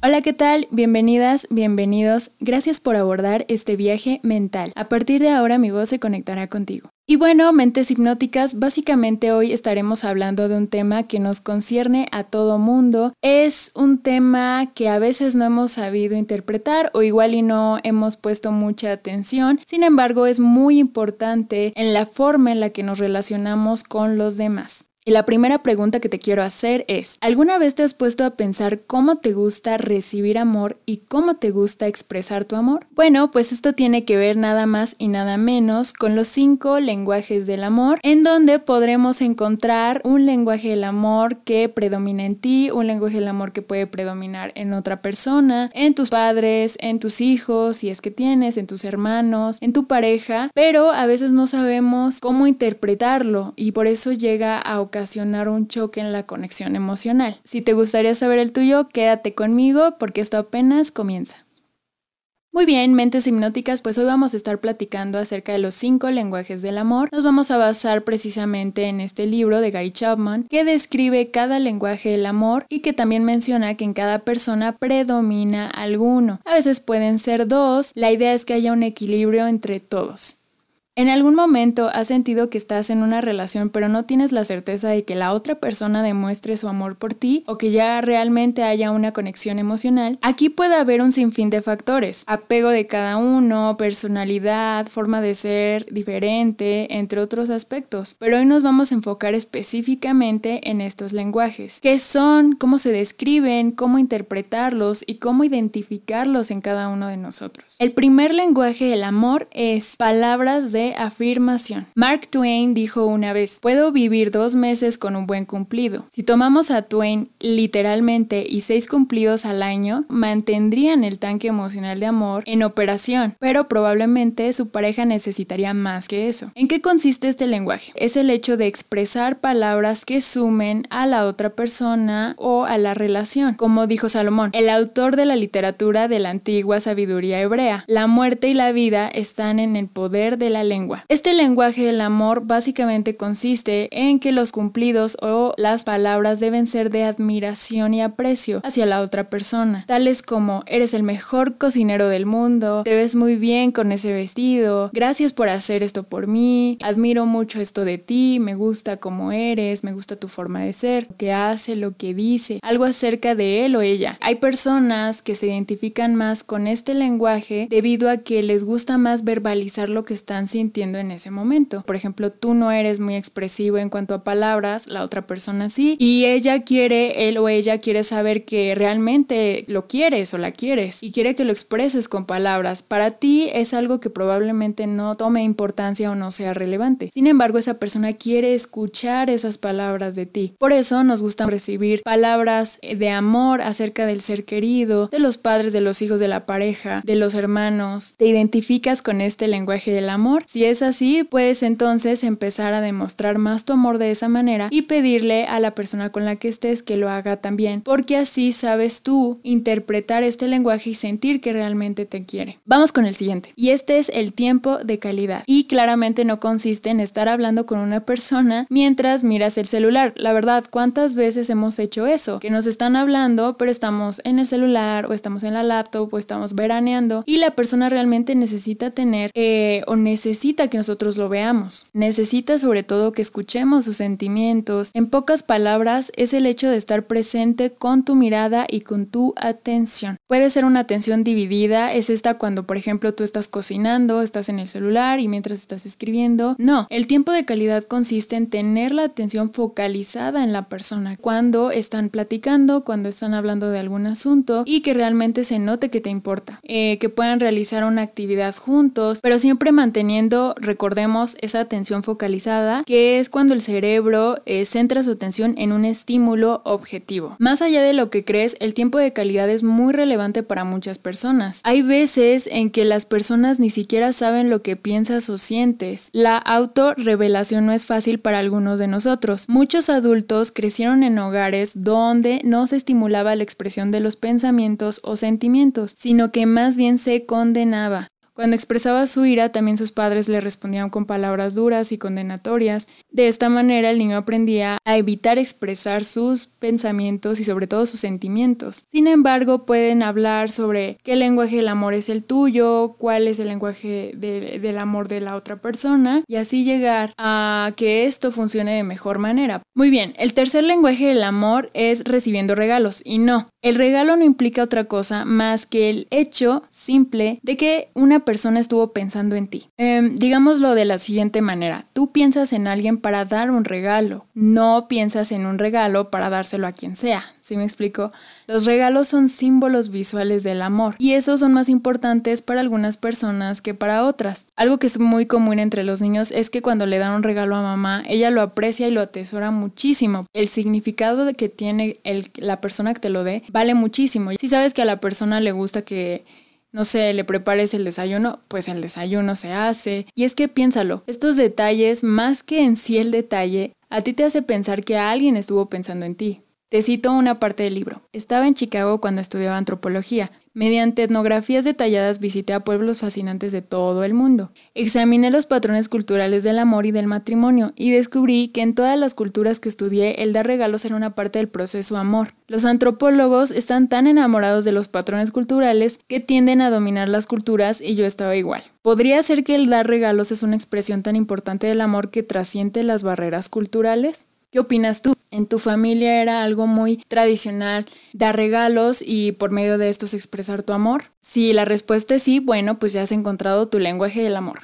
Hola, ¿qué tal? Bienvenidas, bienvenidos. Gracias por abordar este viaje mental. A partir de ahora mi voz se conectará contigo. Y bueno, mentes hipnóticas, básicamente hoy estaremos hablando de un tema que nos concierne a todo mundo. Es un tema que a veces no hemos sabido interpretar o igual y no hemos puesto mucha atención. Sin embargo, es muy importante en la forma en la que nos relacionamos con los demás. Y la primera pregunta que te quiero hacer es, ¿alguna vez te has puesto a pensar cómo te gusta recibir amor y cómo te gusta expresar tu amor? Bueno, pues esto tiene que ver nada más y nada menos con los cinco lenguajes del amor, en donde podremos encontrar un lenguaje del amor que predomina en ti, un lenguaje del amor que puede predominar en otra persona, en tus padres, en tus hijos, si es que tienes, en tus hermanos, en tu pareja, pero a veces no sabemos cómo interpretarlo y por eso llega a ocasionar un choque en la conexión emocional. Si te gustaría saber el tuyo, quédate conmigo porque esto apenas comienza. Muy bien, mentes hipnóticas, pues hoy vamos a estar platicando acerca de los cinco lenguajes del amor. Nos vamos a basar precisamente en este libro de Gary Chapman que describe cada lenguaje del amor y que también menciona que en cada persona predomina alguno. A veces pueden ser dos, la idea es que haya un equilibrio entre todos. ¿En algún momento has sentido que estás en una relación pero no tienes la certeza de que la otra persona demuestre su amor por ti o que ya realmente haya una conexión emocional? Aquí puede haber un sinfín de factores, apego de cada uno, personalidad, forma de ser diferente, entre otros aspectos. Pero hoy nos vamos a enfocar específicamente en estos lenguajes. ¿Qué son? ¿Cómo se describen? ¿Cómo interpretarlos? Y cómo identificarlos en cada uno de nosotros. El primer lenguaje del amor es palabras de afirmación. Mark Twain dijo una vez, puedo vivir dos meses con un buen cumplido. Si tomamos a Twain literalmente y seis cumplidos al año, mantendrían el tanque emocional de amor en operación, pero probablemente su pareja necesitaría más que eso. ¿En qué consiste este lenguaje? Es el hecho de expresar palabras que sumen a la otra persona o a la relación. Como dijo Salomón, el autor de la literatura de la antigua sabiduría hebrea, la muerte y la vida están en el poder de la lengua este lenguaje del amor básicamente consiste en que los cumplidos o las palabras deben ser de admiración y aprecio hacia la otra persona, tales como eres el mejor cocinero del mundo, te ves muy bien con ese vestido, gracias por hacer esto por mí, admiro mucho esto de ti, me gusta cómo eres, me gusta tu forma de ser, lo que hace, lo que dice, algo acerca de él o ella. Hay personas que se identifican más con este lenguaje debido a que les gusta más verbalizar lo que están sintiendo sintiendo en ese momento. Por ejemplo, tú no eres muy expresivo en cuanto a palabras, la otra persona sí, y ella quiere, él o ella quiere saber que realmente lo quieres o la quieres y quiere que lo expreses con palabras. Para ti es algo que probablemente no tome importancia o no sea relevante. Sin embargo, esa persona quiere escuchar esas palabras de ti. Por eso nos gusta recibir palabras de amor acerca del ser querido, de los padres, de los hijos de la pareja, de los hermanos. ¿Te identificas con este lenguaje del amor? Si es así, puedes entonces empezar a demostrar más tu amor de esa manera y pedirle a la persona con la que estés que lo haga también, porque así sabes tú interpretar este lenguaje y sentir que realmente te quiere. Vamos con el siguiente. Y este es el tiempo de calidad. Y claramente no consiste en estar hablando con una persona mientras miras el celular. La verdad, ¿cuántas veces hemos hecho eso? Que nos están hablando, pero estamos en el celular o estamos en la laptop o estamos veraneando y la persona realmente necesita tener eh, o necesita necesita que nosotros lo veamos. Necesita sobre todo que escuchemos sus sentimientos. En pocas palabras, es el hecho de estar presente con tu mirada y con tu atención. Puede ser una atención dividida, es esta cuando por ejemplo tú estás cocinando, estás en el celular y mientras estás escribiendo. No, el tiempo de calidad consiste en tener la atención focalizada en la persona cuando están platicando, cuando están hablando de algún asunto y que realmente se note que te importa, eh, que puedan realizar una actividad juntos, pero siempre manteniendo recordemos, esa atención focalizada, que es cuando el cerebro eh, centra su atención en un estímulo objetivo. Más allá de lo que crees, el tiempo de calidad es muy relevante para muchas personas. Hay veces en que las personas ni siquiera saben lo que piensas o sientes. La autorrevelación no es fácil para algunos de nosotros. Muchos adultos crecieron en hogares donde no se estimulaba la expresión de los pensamientos o sentimientos, sino que más bien se condenaba Cuando expresaba su ira, también sus padres le respondían con palabras duras y condenatorias. De esta manera, el niño aprendía a evitar expresar sus pensamientos y sobre todo sus sentimientos. Sin embargo, pueden hablar sobre qué lenguaje del amor es el tuyo, cuál es el lenguaje del amor de la otra persona y así llegar a que esto funcione de mejor manera. Muy bien, el tercer lenguaje del amor es recibiendo regalos y no, el regalo no implica otra cosa más que el hecho simple de que una persona estuvo pensando en ti. Em, digámoslo de la siguiente manera, tú piensas en alguien para dar un regalo, no piensas en un regalo para dárselo a quien sea. ¿Sí me explico? Los regalos son símbolos visuales del amor y esos son más importantes para algunas personas que para otras. Algo que es muy común entre los niños es que cuando le dan un regalo a mamá, ella lo aprecia y lo atesora muchísimo. El significado de que tiene la persona que te lo dé vale muchísimo. Si sabes que a la persona le gusta que no sé, le prepares el desayuno, pues el desayuno se hace. Y es que piénsalo, estos detalles, más que en sí el detalle, a ti te hace pensar que alguien estuvo pensando en ti. Te cito una parte del libro. Estaba en Chicago cuando estudiaba antropología. Mediante etnografías detalladas visité a pueblos fascinantes de todo el mundo. Examiné los patrones culturales del amor y del matrimonio y descubrí que en todas las culturas que estudié el dar regalos era una parte del proceso amor. Los antropólogos están tan enamorados de los patrones culturales que tienden a dominar las culturas y yo estaba igual. ¿Podría ser que el dar regalos es una expresión tan importante del amor que trasciende las barreras culturales? ¿Qué opinas tú? ¿En tu familia era algo muy tradicional dar regalos y por medio de estos expresar tu amor? Si la respuesta es sí, bueno, pues ya has encontrado tu lenguaje del amor.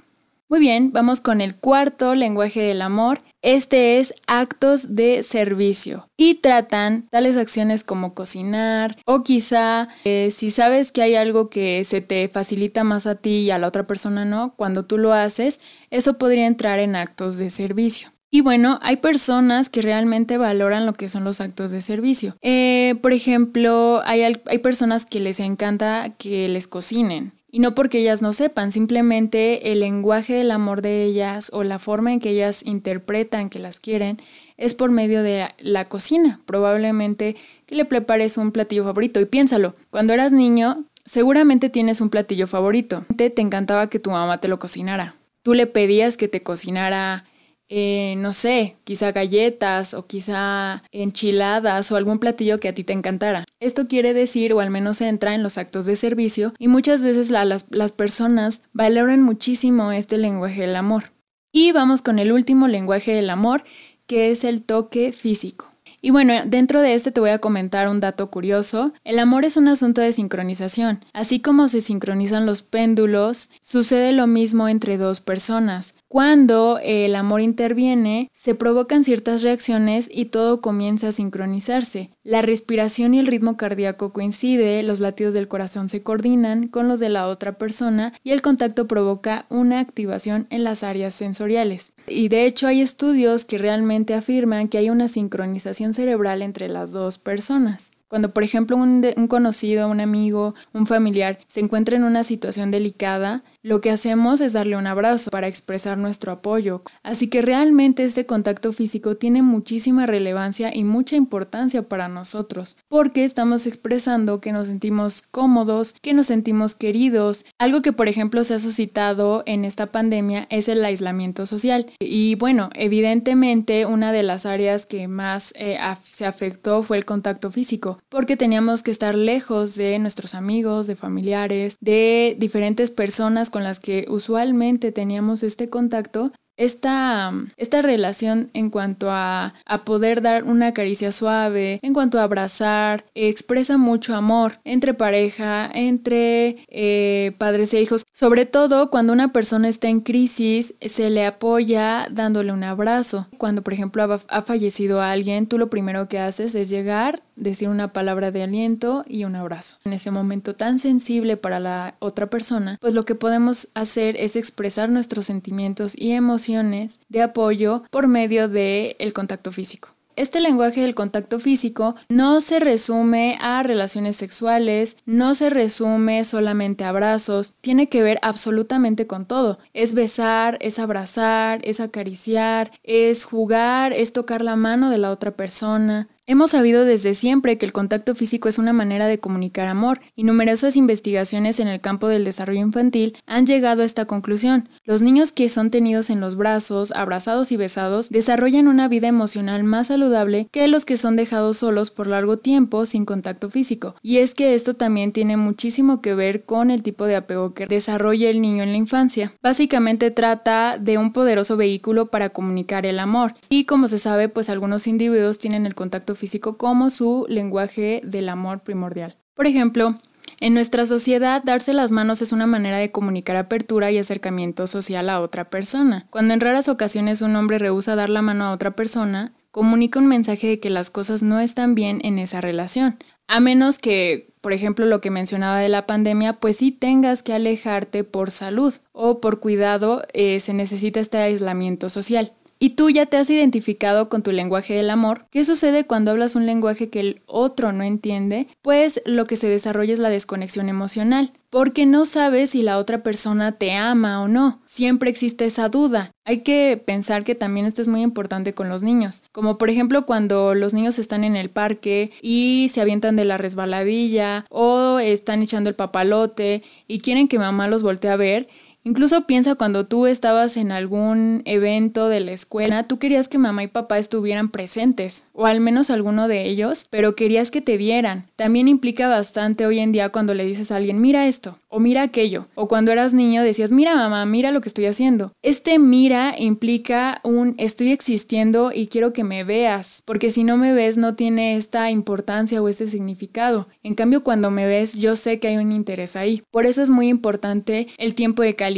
Muy bien, vamos con el cuarto lenguaje del amor. Este es actos de servicio y tratan tales acciones como cocinar o quizá eh, si sabes que hay algo que se te facilita más a ti y a la otra persona no, cuando tú lo haces, eso podría entrar en actos de servicio. Y bueno, hay personas que realmente valoran lo que son los actos de servicio. Eh, por ejemplo, hay, hay personas que les encanta que les cocinen. Y no porque ellas no sepan, simplemente el lenguaje del amor de ellas o la forma en que ellas interpretan que las quieren es por medio de la cocina. Probablemente que le prepares un platillo favorito. Y piénsalo, cuando eras niño, seguramente tienes un platillo favorito. Te, te encantaba que tu mamá te lo cocinara. Tú le pedías que te cocinara eh, no sé, quizá galletas o quizá enchiladas o algún platillo que a ti te encantara. Esto quiere decir, o al menos entra en los actos de servicio, y muchas veces las, las personas valoran muchísimo este lenguaje del amor. Y vamos con el último lenguaje del amor, que es el toque físico. Y bueno, dentro de este te voy a comentar un dato curioso. El amor es un asunto de sincronización. Así como se sincronizan los péndulos, sucede lo mismo entre dos personas. Cuando el amor interviene, se provocan ciertas reacciones y todo comienza a sincronizarse. La respiración y el ritmo cardíaco coincide, los latidos del corazón se coordinan con los de la otra persona y el contacto provoca una activación en las áreas sensoriales. Y de hecho hay estudios que realmente afirman que hay una sincronización cerebral entre las dos personas. Cuando, por ejemplo, un, conocido, un amigo, un familiar se encuentra en una situación delicada, lo que hacemos es darle un abrazo para expresar nuestro apoyo. Así que realmente este contacto físico tiene muchísima relevancia y mucha importancia para nosotros, porque estamos expresando que nos sentimos cómodos, que nos sentimos queridos. Algo que por ejemplo se ha suscitado en esta pandemia es el aislamiento social. Y bueno, evidentemente una de las áreas que más eh, se afectó fue el contacto físico, porque teníamos que estar lejos de nuestros amigos, de familiares, de diferentes personas con las que usualmente teníamos este contacto, esta, esta relación en cuanto a, a, poder dar una caricia suave, en cuanto a abrazar, expresa mucho amor entre pareja, entre eh, padres e hijos. Sobre todo cuando una persona está en crisis, se le apoya dándole un abrazo. Cuando, por ejemplo, ha, ha fallecido alguien, tú lo primero que haces es llegar, decir una palabra de aliento y un abrazo. En ese momento tan sensible para la otra persona, pues lo que podemos hacer es expresar nuestros sentimientos y emociones de apoyo por medio del el contacto físico. Este lenguaje del contacto físico no se resume a relaciones sexuales, no se resume solamente a abrazos, tiene que ver absolutamente con todo. Es besar, es abrazar, es acariciar, es jugar, es tocar la mano de la otra persona, Hemos sabido desde siempre que el contacto físico es una manera de comunicar amor y numerosas investigaciones en el campo del desarrollo infantil han llegado a esta conclusión. Los niños que son tenidos en los brazos, abrazados y besados desarrollan una vida emocional más saludable que los que son dejados solos por largo tiempo sin contacto físico. Y es que esto también tiene muchísimo que ver con el tipo de apego que desarrolla el niño en la infancia. Básicamente trata de un poderoso vehículo para comunicar el amor y como se sabe pues algunos individuos tienen el contacto físico como su lenguaje del amor primordial. Por ejemplo, en nuestra sociedad, darse las manos es una manera de comunicar apertura y acercamiento social a otra persona. Cuando en raras ocasiones un hombre rehúsa dar la mano a otra persona, comunica un mensaje de que las cosas no están bien en esa relación. A menos que, por ejemplo, lo que mencionaba de la pandemia, pues sí tengas que alejarte por salud o por cuidado, eh, se necesita este aislamiento social y tú ya te has identificado con tu lenguaje del amor, ¿qué sucede cuando hablas un lenguaje que el otro no entiende? Pues lo que se desarrolla es la desconexión emocional, porque no sabes si la otra persona te ama o no. Siempre existe esa duda. Hay que pensar que también esto es muy importante con los niños, como por ejemplo cuando los niños están en el parque y se avientan de la resbaladilla o están echando el papalote y quieren que mamá los voltee a ver Incluso piensa cuando tú estabas en algún evento de la escuela, tú querías que mamá y papá estuvieran presentes, o al menos alguno de ellos, pero querías que te vieran. También implica bastante hoy en día cuando le dices a alguien, mira esto, o mira aquello, o cuando eras niño decías, mira mamá, mira lo que estoy haciendo. Este mira implica un estoy existiendo y quiero que me veas, porque si no me ves no tiene esta importancia o este significado. En cambio, cuando me ves, yo sé que hay un interés ahí. Por eso es muy importante el tiempo de calidad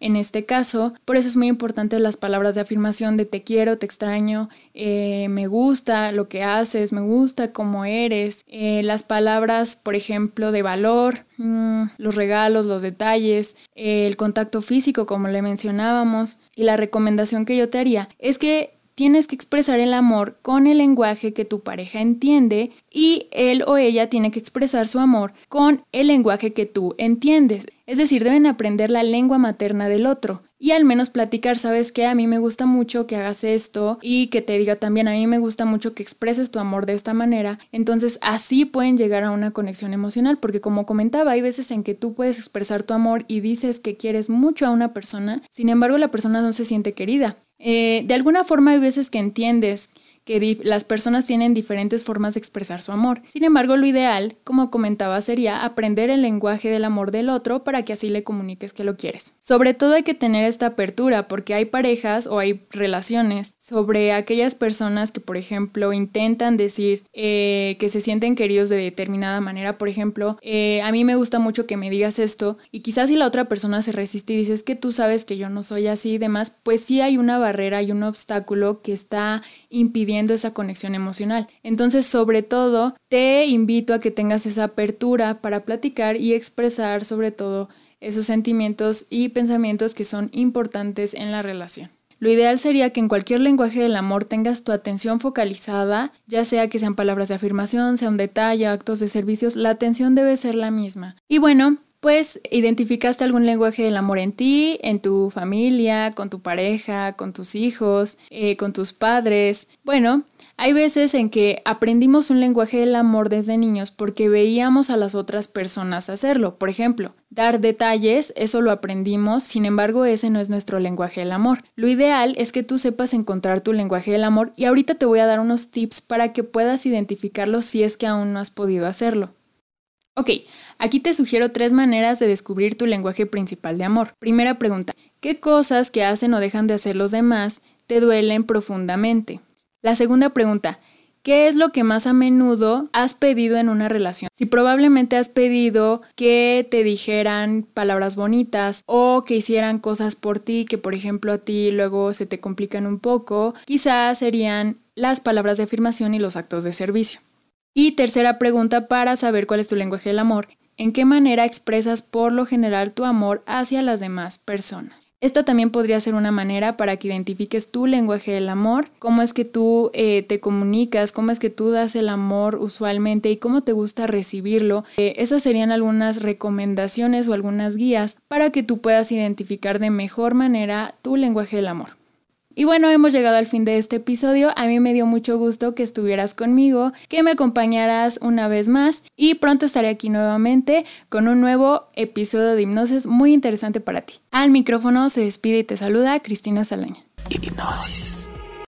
en este caso. Por eso es muy importante las palabras de afirmación de te quiero, te extraño, eh, me gusta lo que haces, me gusta cómo eres. Eh, las palabras, por ejemplo, de valor, mm, los regalos, los detalles, el contacto físico, como le mencionábamos. Y la recomendación que yo te haría es que tienes que expresar el amor con el lenguaje que tu pareja entiende y él o ella tiene que expresar su amor con el lenguaje que tú entiendes. Es decir, deben aprender la lengua materna del otro y al menos platicar, sabes que a mí me gusta mucho que hagas esto y que te diga también a mí me gusta mucho que expreses tu amor de esta manera. Entonces así pueden llegar a una conexión emocional porque como comentaba, hay veces en que tú puedes expresar tu amor y dices que quieres mucho a una persona, sin embargo la persona no se siente querida. Eh, de alguna forma hay veces que entiendes que las personas tienen diferentes formas de expresar su amor. Sin embargo, lo ideal, como comentaba, sería aprender el lenguaje del amor del otro para que así le comuniques que lo quieres. Sobre todo hay que tener esta apertura porque hay parejas o hay relaciones sobre aquellas personas que, por ejemplo, intentan decir eh, que se sienten queridos de determinada manera. Por ejemplo, eh, a mí me gusta mucho que me digas esto y quizás si la otra persona se resiste y dices que tú sabes que yo no soy así y demás, pues sí hay una barrera y un obstáculo que está impidiendo esa conexión emocional. Entonces, sobre todo, te invito a que tengas esa apertura para platicar y expresar sobre todo esos sentimientos y pensamientos que son importantes en la relación. Lo ideal sería que en cualquier lenguaje del amor tengas tu atención focalizada, ya sea que sean palabras de afirmación, sea un detalle, actos de servicios, la atención debe ser la misma. Y bueno, pues identificaste algún lenguaje del amor en ti, en tu familia, con tu pareja, con tus hijos, eh, con tus padres. Bueno, hay veces en que aprendimos un lenguaje del amor desde niños porque veíamos a las otras personas hacerlo. Por ejemplo, dar detalles, eso lo aprendimos, sin embargo ese no es nuestro lenguaje del amor. Lo ideal es que tú sepas encontrar tu lenguaje del amor y ahorita te voy a dar unos tips para que puedas identificarlo si es que aún no has podido hacerlo. Ok, aquí te sugiero tres maneras de descubrir tu lenguaje principal de amor. Primera pregunta, ¿qué cosas que hacen o dejan de hacer los demás te duelen profundamente? La segunda pregunta, ¿qué es lo que más a menudo has pedido en una relación? Si probablemente has pedido que te dijeran palabras bonitas o que hicieran cosas por ti que por ejemplo a ti luego se te complican un poco, quizás serían las palabras de afirmación y los actos de servicio. Y tercera pregunta para saber cuál es tu lenguaje del amor. ¿En qué manera expresas por lo general tu amor hacia las demás personas? Esta también podría ser una manera para que identifiques tu lenguaje del amor, cómo es que tú eh, te comunicas, cómo es que tú das el amor usualmente y cómo te gusta recibirlo. Eh, esas serían algunas recomendaciones o algunas guías para que tú puedas identificar de mejor manera tu lenguaje del amor. Y bueno, hemos llegado al fin de este episodio. A mí me dio mucho gusto que estuvieras conmigo, que me acompañaras una vez más y pronto estaré aquí nuevamente con un nuevo episodio de hipnosis muy interesante para ti. Al micrófono se despide y te saluda Cristina Salaña. Hipnosis.